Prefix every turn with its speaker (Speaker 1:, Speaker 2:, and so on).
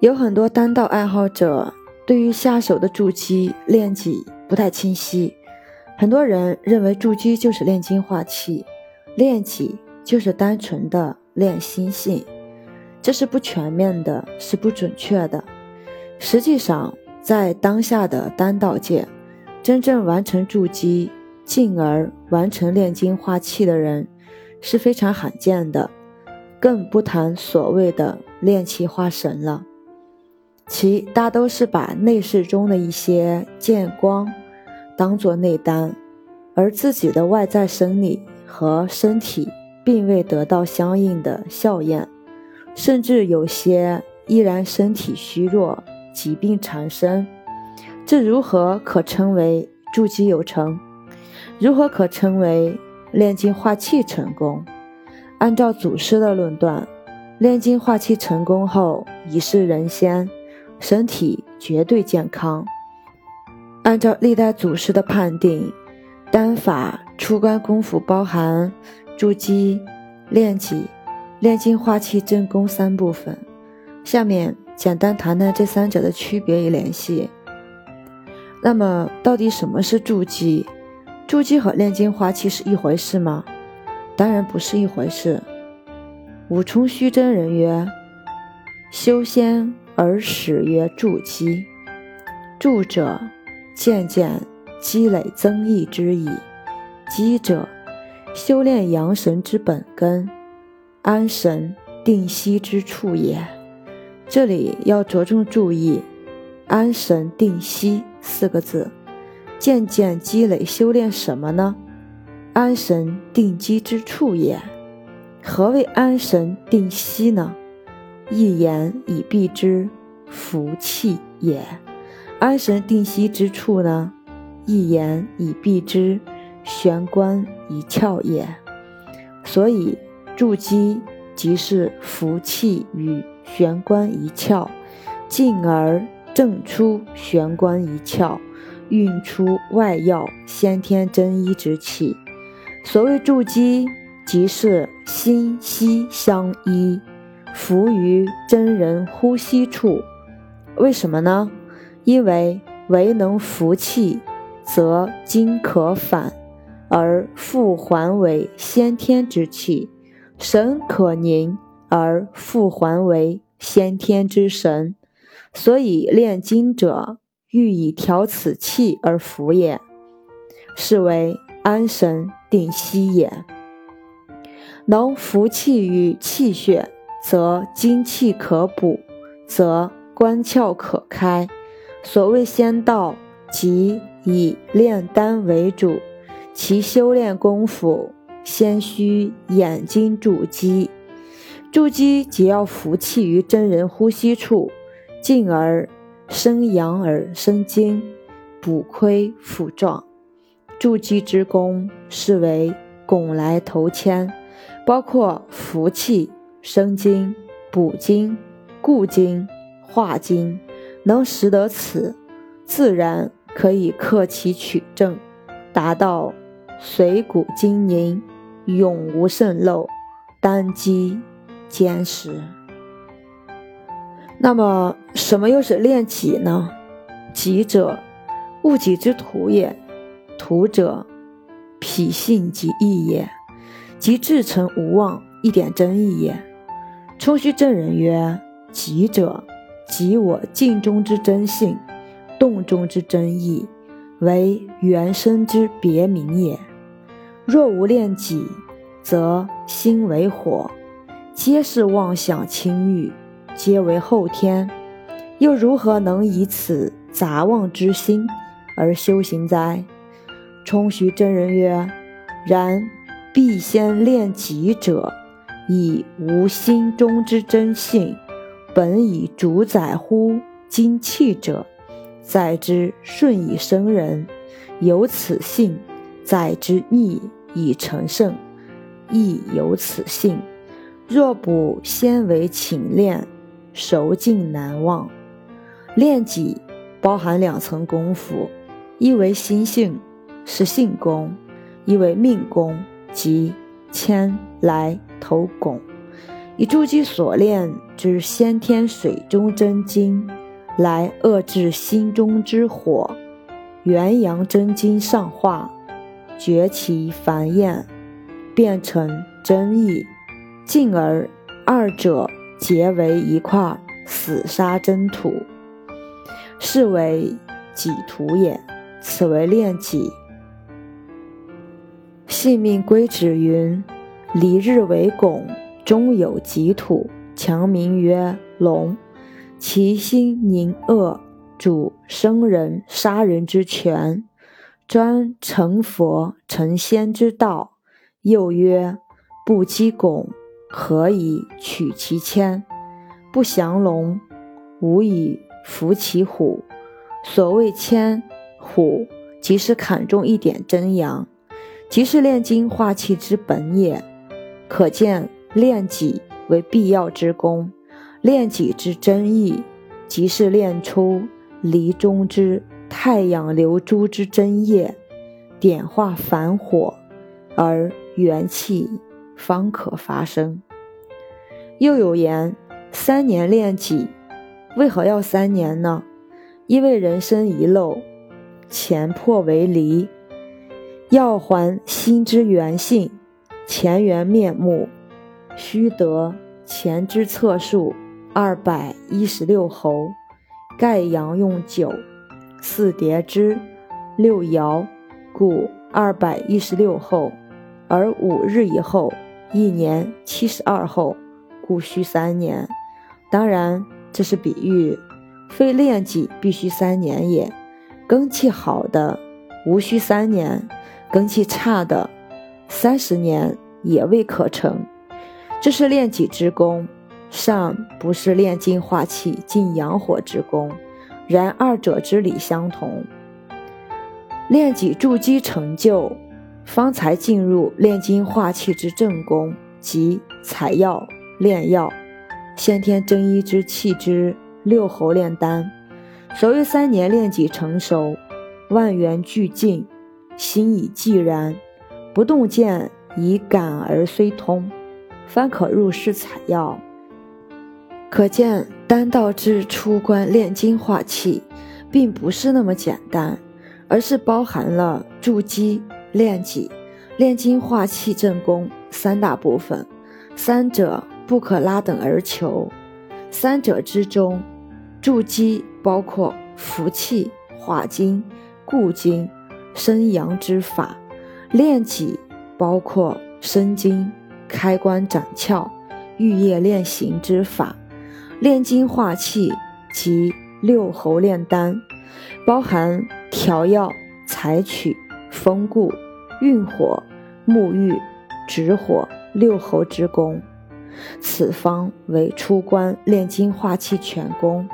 Speaker 1: 有很多丹道爱好者对于下手的筑基练己不太清晰，很多人认为筑基就是炼精化气，练己就是单纯的练心性，这是不全面的，是不准确的。实际上，在当下的丹道界，真正完成筑基，进而完成炼精化气的人是非常罕见的，更不谈所谓的炼气化神了。其大都是把内视中的一些见光当做内丹，而自己的外在生理和身体并未得到相应的效验，甚至有些依然身体虚弱，疾病缠身。这如何可称为筑基有成？如何可称为炼精化气成功？按照祖师的论断，炼精化气成功后已是人仙。身体绝对健康。按照历代祖师的判定，丹法出关功夫包含筑基、炼己、炼精化气真功三部分。下面简单谈谈这三者的区别与联系。那么，到底什么是筑基？筑基和炼精化气是一回事吗？当然不是一回事。武冲虚真人曰：“修仙。”而始曰筑基，筑者渐渐积累增益之意；基者修炼阳神之本根，安神定息之处也。这里要着重注意“安神定息”四个字。渐渐积累修炼什么呢？安神定基之处也。何谓安神定息呢？一言以蔽之，福气也；安神定息之处呢，一言以蔽之，玄关一窍也。所以筑基即是福气与玄关一窍，进而正出玄关一窍，运出外要先天真一之气。所谓筑基，即是心息相依。伏于真人呼吸处，为什么呢？因为唯能服气，则精可返，而复还为先天之气；神可凝，而复还为先天之神。所以炼精者欲以调此气而服也，是为安神定息也。能服气于气血。则精气可补，则关窍可开。所谓仙道，即以炼丹为主，其修炼功夫先需眼睛筑基。筑基即要服气于真人呼吸处，进而生阳而生精，补亏复壮。筑基之功是为拱来头牵，包括服气。生精、补精、固精、化精，能识得此，自然可以克其取正，达到髓骨精凝，永无渗漏，单机坚实。那么，什么又是炼己呢？己者，物己之土也；土者，脾性即意也，即至诚无妄，一点真意也。冲虚真人曰：“己者，即我镜中之真性，动中之真意，为原生之别名也。若无炼己，则心为火，皆是妄想轻欲，皆为后天。又如何能以此杂妄之心而修行哉？”冲虚真人曰：“然必先炼己者。”以无心中之真性，本以主宰乎精气者，载之顺以生人，有此性；载之逆以成圣，亦有此性。若不先为勤练，熟尽难忘。练己包含两层功夫，一为心性，是性功；一为命功，即。牵来头拱，以筑基所炼之先天水中真经，来遏制心中之火，元阳真经上化，绝其繁衍，变成真意，进而二者结为一块死沙真土，是为己土也。此为炼己。性命归止云：离日为拱。中有己土，强名曰龙，其心宁恶，主生人杀人之权，专成佛成仙之道。又曰：不击拱，何以取其铅？不降龙，无以伏其虎。所谓铅虎，即是砍中一点真阳，即是炼精化气之本也。可见。练己为必要之功，练己之真意，即是练出离中之太阳流珠之真液，点化凡火，而元气方可发生。又有言：三年练己，为何要三年呢？因为人生一漏，前破为离，要还心之原性，前缘面目。须得前之测数二百一十六侯，盖阳用九，四叠之，六爻，故二百一十六后，而五日以后，一年七十二后，故需三年。当然，这是比喻，非炼己必须三年也。根气好的无需三年，根气差的三十年也未可成。这是炼己之功，尚不是炼精化气、进阳火之功。然二者之理相同。炼己筑基成就，方才进入炼精化气之正功，即采药、炼药、先天真一之气之六侯炼丹。所谓三年炼己成熟，万缘俱尽，心已寂然，不动见以感而虽通。方可入室采药，可见丹道之出关炼精化气，并不是那么简单，而是包含了筑基、炼己、炼精化气正功三大部分，三者不可拉等而求。三者之中，筑基包括服气、化精、固精、生阳之法；炼己包括生精。开关斩窍、玉液炼形之法，炼精化气及六候炼丹，包含调药、采取、封固、运火、沐浴、止火六候之功。此方为出关炼精化气全功。